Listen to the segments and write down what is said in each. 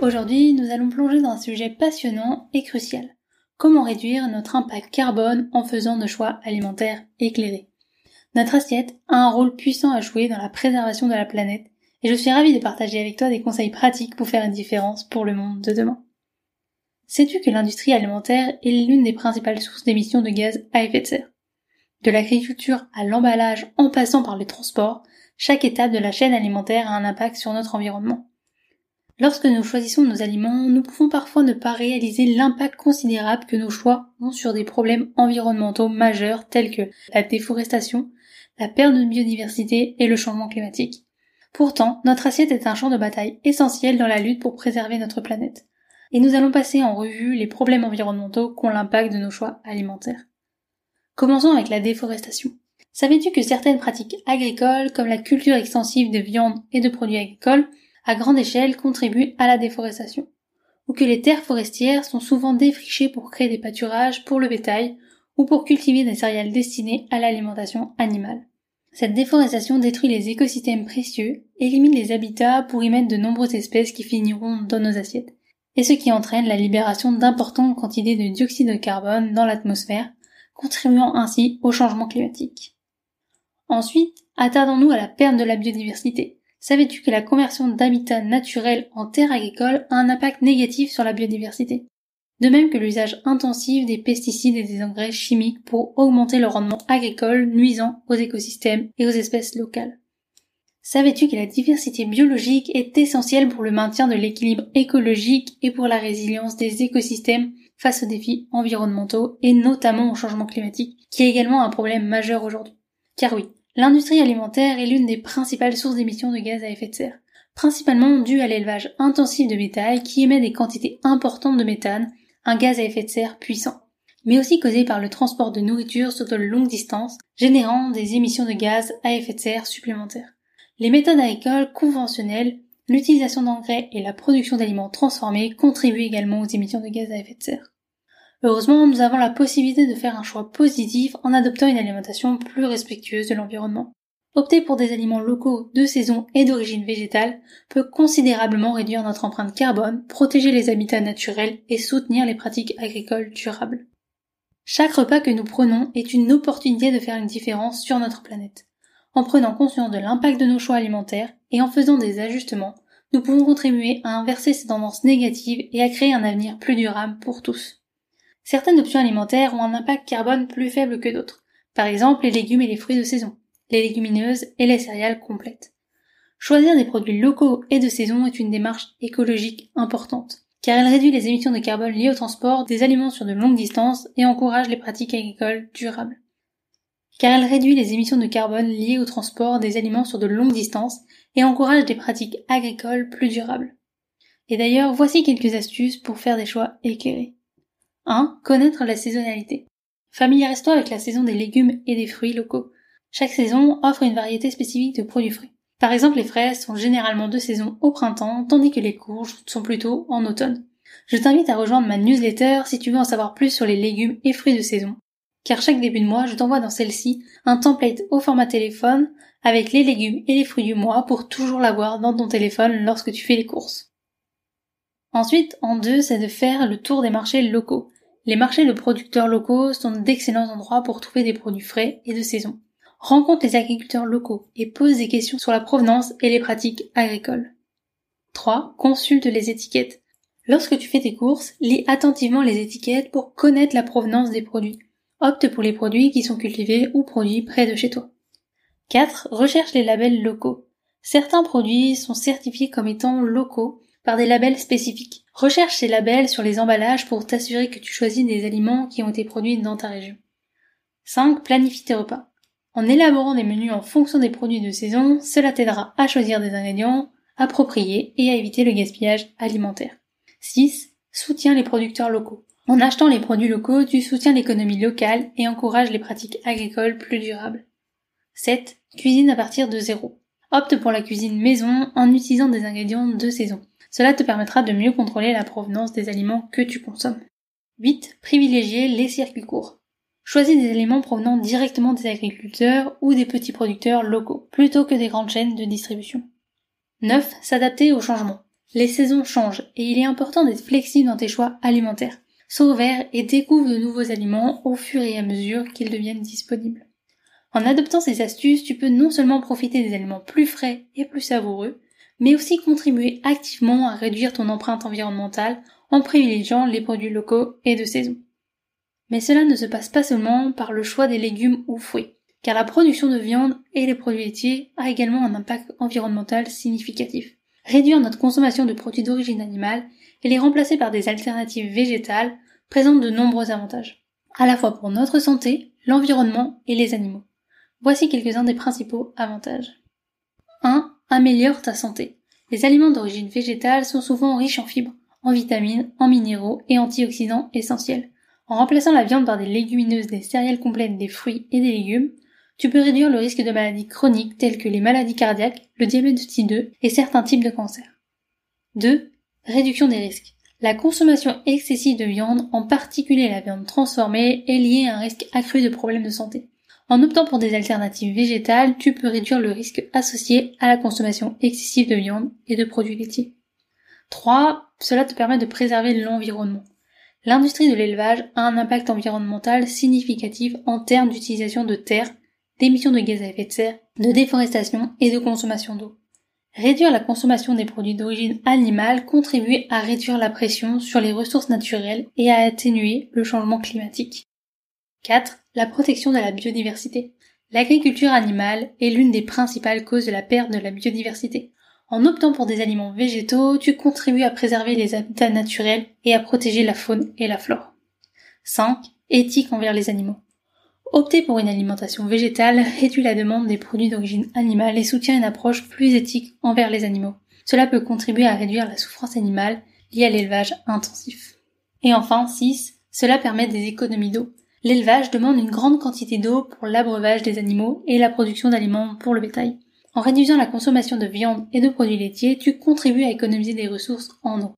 Aujourd'hui, nous allons plonger dans un sujet passionnant et crucial. Comment réduire notre impact carbone en faisant de choix alimentaires éclairés? Notre assiette a un rôle puissant à jouer dans la préservation de la planète et je suis ravie de partager avec toi des conseils pratiques pour faire une différence pour le monde de demain. Sais-tu que l'industrie alimentaire est l'une des principales sources d'émissions de gaz à effet de serre? De l'agriculture à l'emballage en passant par les transports, chaque étape de la chaîne alimentaire a un impact sur notre environnement. Lorsque nous choisissons nos aliments, nous pouvons parfois ne pas réaliser l'impact considérable que nos choix ont sur des problèmes environnementaux majeurs tels que la déforestation, la perte de biodiversité et le changement climatique. Pourtant, notre assiette est un champ de bataille essentiel dans la lutte pour préserver notre planète. Et nous allons passer en revue les problèmes environnementaux qu'ont l'impact de nos choix alimentaires. Commençons avec la déforestation. Savais-tu que certaines pratiques agricoles, comme la culture extensive de viande et de produits agricoles, à grande échelle contribuent à la déforestation Ou que les terres forestières sont souvent défrichées pour créer des pâturages pour le bétail ou pour cultiver des céréales destinées à l'alimentation animale Cette déforestation détruit les écosystèmes précieux, élimine les habitats pour y mettre de nombreuses espèces qui finiront dans nos assiettes, et ce qui entraîne la libération d'importantes quantités de dioxyde de carbone dans l'atmosphère, contribuant ainsi au changement climatique. Ensuite, attardons-nous à la perte de la biodiversité. Savais-tu que la conversion d'habitats naturels en terres agricoles a un impact négatif sur la biodiversité? De même que l'usage intensif des pesticides et des engrais chimiques pour augmenter le rendement agricole nuisant aux écosystèmes et aux espèces locales. Savais-tu que la diversité biologique est essentielle pour le maintien de l'équilibre écologique et pour la résilience des écosystèmes face aux défis environnementaux et notamment au changement climatique, qui est également un problème majeur aujourd'hui? Car oui, L'industrie alimentaire est l'une des principales sources d'émissions de gaz à effet de serre, principalement due à l'élevage intensif de bétail qui émet des quantités importantes de méthane, un gaz à effet de serre puissant, mais aussi causé par le transport de nourriture sur de longues distances, générant des émissions de gaz à effet de serre supplémentaires. Les méthodes agricoles conventionnelles, l'utilisation d'engrais et la production d'aliments transformés contribuent également aux émissions de gaz à effet de serre. Heureusement, nous avons la possibilité de faire un choix positif en adoptant une alimentation plus respectueuse de l'environnement. Opter pour des aliments locaux, de saison et d'origine végétale peut considérablement réduire notre empreinte carbone, protéger les habitats naturels et soutenir les pratiques agricoles durables. Chaque repas que nous prenons est une opportunité de faire une différence sur notre planète. En prenant conscience de l'impact de nos choix alimentaires et en faisant des ajustements, nous pouvons contribuer à inverser ces tendances négatives et à créer un avenir plus durable pour tous. Certaines options alimentaires ont un impact carbone plus faible que d'autres. Par exemple, les légumes et les fruits de saison, les légumineuses et les céréales complètes. Choisir des produits locaux et de saison est une démarche écologique importante, car elle réduit les émissions de carbone liées au transport des aliments sur de longues distances et encourage les pratiques agricoles durables. Car elle réduit les émissions de carbone liées au transport des aliments sur de longues distances et encourage des pratiques agricoles plus durables. Et d'ailleurs, voici quelques astuces pour faire des choix éclairés. 1. Connaître la saisonnalité. Familiarise-toi avec la saison des légumes et des fruits locaux. Chaque saison offre une variété spécifique de produits frais. Par exemple, les fraises sont généralement de saison au printemps, tandis que les courges sont plutôt en automne. Je t'invite à rejoindre ma newsletter si tu veux en savoir plus sur les légumes et fruits de saison. Car chaque début de mois, je t'envoie dans celle-ci un template au format téléphone avec les légumes et les fruits du mois pour toujours l'avoir dans ton téléphone lorsque tu fais les courses. Ensuite, en deux, c'est de faire le tour des marchés locaux. Les marchés de producteurs locaux sont d'excellents endroits pour trouver des produits frais et de saison. Rencontre les agriculteurs locaux et pose des questions sur la provenance et les pratiques agricoles. 3. Consulte les étiquettes. Lorsque tu fais tes courses, lis attentivement les étiquettes pour connaître la provenance des produits. Opte pour les produits qui sont cultivés ou produits près de chez toi. 4. Recherche les labels locaux. Certains produits sont certifiés comme étant locaux par des labels spécifiques. Recherche ces labels sur les emballages pour t'assurer que tu choisis des aliments qui ont été produits dans ta région. 5. Planifie tes repas. En élaborant des menus en fonction des produits de saison, cela t'aidera à choisir des ingrédients, appropriée et à éviter le gaspillage alimentaire. 6. Soutient les producteurs locaux. En achetant les produits locaux, tu soutiens l'économie locale et encourages les pratiques agricoles plus durables. 7. Cuisine à partir de zéro. Opte pour la cuisine maison en utilisant des ingrédients de saison. Cela te permettra de mieux contrôler la provenance des aliments que tu consommes. 8. Privilégier les circuits courts. Choisis des aliments provenant directement des agriculteurs ou des petits producteurs locaux, plutôt que des grandes chaînes de distribution. 9. S'adapter au changement. Les saisons changent et il est important d'être flexible dans tes choix alimentaires. Sois ouvert et découvre de nouveaux aliments au fur et à mesure qu'ils deviennent disponibles. En adoptant ces astuces, tu peux non seulement profiter des aliments plus frais et plus savoureux, mais aussi contribuer activement à réduire ton empreinte environnementale en privilégiant les produits locaux et de saison. Mais cela ne se passe pas seulement par le choix des légumes ou fruits, car la production de viande et les produits laitiers a également un impact environnemental significatif. Réduire notre consommation de produits d'origine animale et les remplacer par des alternatives végétales présente de nombreux avantages, à la fois pour notre santé, l'environnement et les animaux. Voici quelques-uns des principaux avantages. 1. Améliore ta santé. Les aliments d'origine végétale sont souvent riches en fibres, en vitamines, en minéraux et antioxydants essentiels. En remplaçant la viande par des légumineuses, des céréales complètes, des fruits et des légumes, tu peux réduire le risque de maladies chroniques telles que les maladies cardiaques, le diabète de type 2 et certains types de cancers. 2. Réduction des risques. La consommation excessive de viande, en particulier la viande transformée, est liée à un risque accru de problèmes de santé. En optant pour des alternatives végétales, tu peux réduire le risque associé à la consommation excessive de viande et de produits laitiers. 3. Cela te permet de préserver l'environnement. L'industrie de l'élevage a un impact environnemental significatif en termes d'utilisation de terre, d'émissions de gaz à effet de serre, de déforestation et de consommation d'eau. Réduire la consommation des produits d'origine animale contribue à réduire la pression sur les ressources naturelles et à atténuer le changement climatique. 4. La protection de la biodiversité. L'agriculture animale est l'une des principales causes de la perte de la biodiversité. En optant pour des aliments végétaux, tu contribues à préserver les habitats naturels et à protéger la faune et la flore. 5. Éthique envers les animaux. Opter pour une alimentation végétale réduit la demande des produits d'origine animale et soutient une approche plus éthique envers les animaux. Cela peut contribuer à réduire la souffrance animale liée à l'élevage intensif. Et enfin, 6. Cela permet des économies d'eau. L'élevage demande une grande quantité d'eau pour l'abreuvage des animaux et la production d'aliments pour le bétail. En réduisant la consommation de viande et de produits laitiers, tu contribues à économiser des ressources en eau.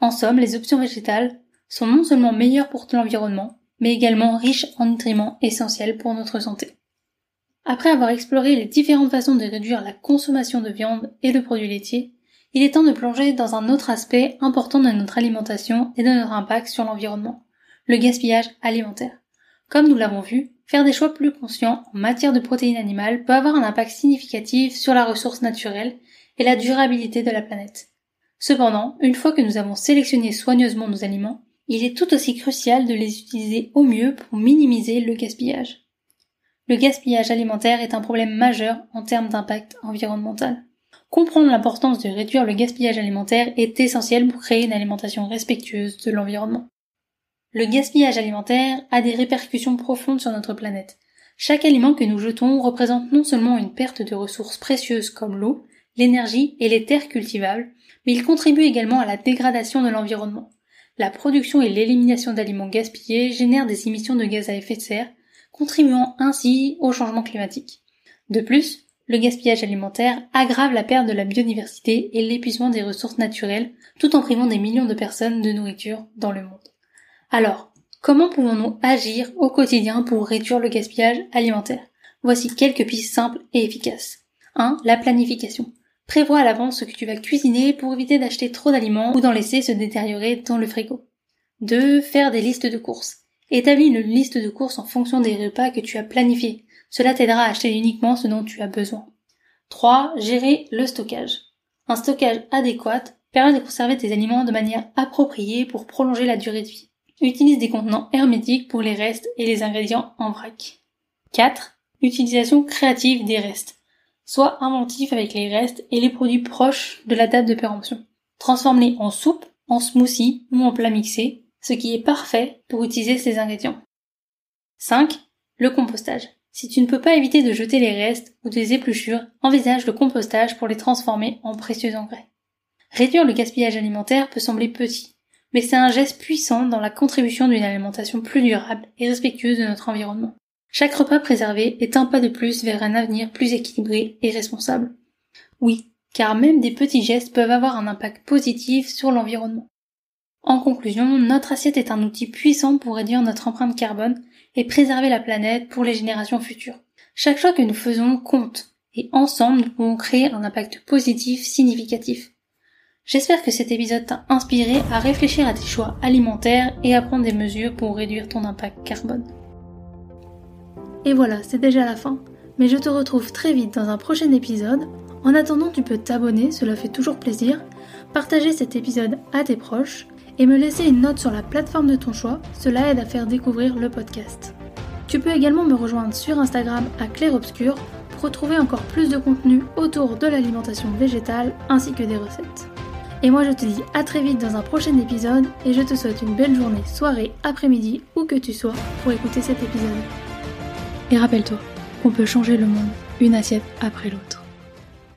En somme, les options végétales sont non seulement meilleures pour l'environnement, mais également riches en nutriments essentiels pour notre santé. Après avoir exploré les différentes façons de réduire la consommation de viande et de produits laitiers, il est temps de plonger dans un autre aspect important de notre alimentation et de notre impact sur l'environnement, le gaspillage alimentaire. Comme nous l'avons vu, faire des choix plus conscients en matière de protéines animales peut avoir un impact significatif sur la ressource naturelle et la durabilité de la planète. Cependant, une fois que nous avons sélectionné soigneusement nos aliments, il est tout aussi crucial de les utiliser au mieux pour minimiser le gaspillage. Le gaspillage alimentaire est un problème majeur en termes d'impact environnemental. Comprendre l'importance de réduire le gaspillage alimentaire est essentiel pour créer une alimentation respectueuse de l'environnement. Le gaspillage alimentaire a des répercussions profondes sur notre planète. Chaque aliment que nous jetons représente non seulement une perte de ressources précieuses comme l'eau, l'énergie et les terres cultivables, mais il contribue également à la dégradation de l'environnement. La production et l'élimination d'aliments gaspillés génèrent des émissions de gaz à effet de serre, contribuant ainsi au changement climatique. De plus, le gaspillage alimentaire aggrave la perte de la biodiversité et l'épuisement des ressources naturelles, tout en privant des millions de personnes de nourriture dans le monde. Alors, comment pouvons-nous agir au quotidien pour réduire le gaspillage alimentaire? Voici quelques pistes simples et efficaces. 1. La planification. Prévois à l'avance ce que tu vas cuisiner pour éviter d'acheter trop d'aliments ou d'en laisser se détériorer dans le frigo. 2. Faire des listes de courses. Établis une liste de courses en fonction des repas que tu as planifiés. Cela t'aidera à acheter uniquement ce dont tu as besoin. 3. Gérer le stockage. Un stockage adéquat permet de conserver tes aliments de manière appropriée pour prolonger la durée de vie. Utilise des contenants hermétiques pour les restes et les ingrédients en vrac. 4. Utilisation créative des restes. Sois inventif avec les restes et les produits proches de la date de péremption. Transforme-les en soupe, en smoothie ou en plat mixé, ce qui est parfait pour utiliser ces ingrédients. 5. Le compostage. Si tu ne peux pas éviter de jeter les restes ou des épluchures, envisage le compostage pour les transformer en précieux engrais. Réduire le gaspillage alimentaire peut sembler petit, mais c'est un geste puissant dans la contribution d'une alimentation plus durable et respectueuse de notre environnement. Chaque repas préservé est un pas de plus vers un avenir plus équilibré et responsable. Oui, car même des petits gestes peuvent avoir un impact positif sur l'environnement. En conclusion, notre assiette est un outil puissant pour réduire notre empreinte carbone et préserver la planète pour les générations futures. Chaque choix que nous faisons compte, et ensemble nous pouvons créer un impact positif significatif. J'espère que cet épisode t'a inspiré à réfléchir à tes choix alimentaires et à prendre des mesures pour réduire ton impact carbone. Et voilà, c'est déjà la fin. Mais je te retrouve très vite dans un prochain épisode. En attendant, tu peux t'abonner, cela fait toujours plaisir, partager cet épisode à tes proches et me laisser une note sur la plateforme de ton choix, cela aide à faire découvrir le podcast. Tu peux également me rejoindre sur Instagram à Claire Obscur pour retrouver encore plus de contenu autour de l'alimentation végétale ainsi que des recettes. Et moi je te dis à très vite dans un prochain épisode et je te souhaite une belle journée, soirée, après-midi, où que tu sois pour écouter cet épisode. Et rappelle-toi qu'on peut changer le monde une assiette après l'autre.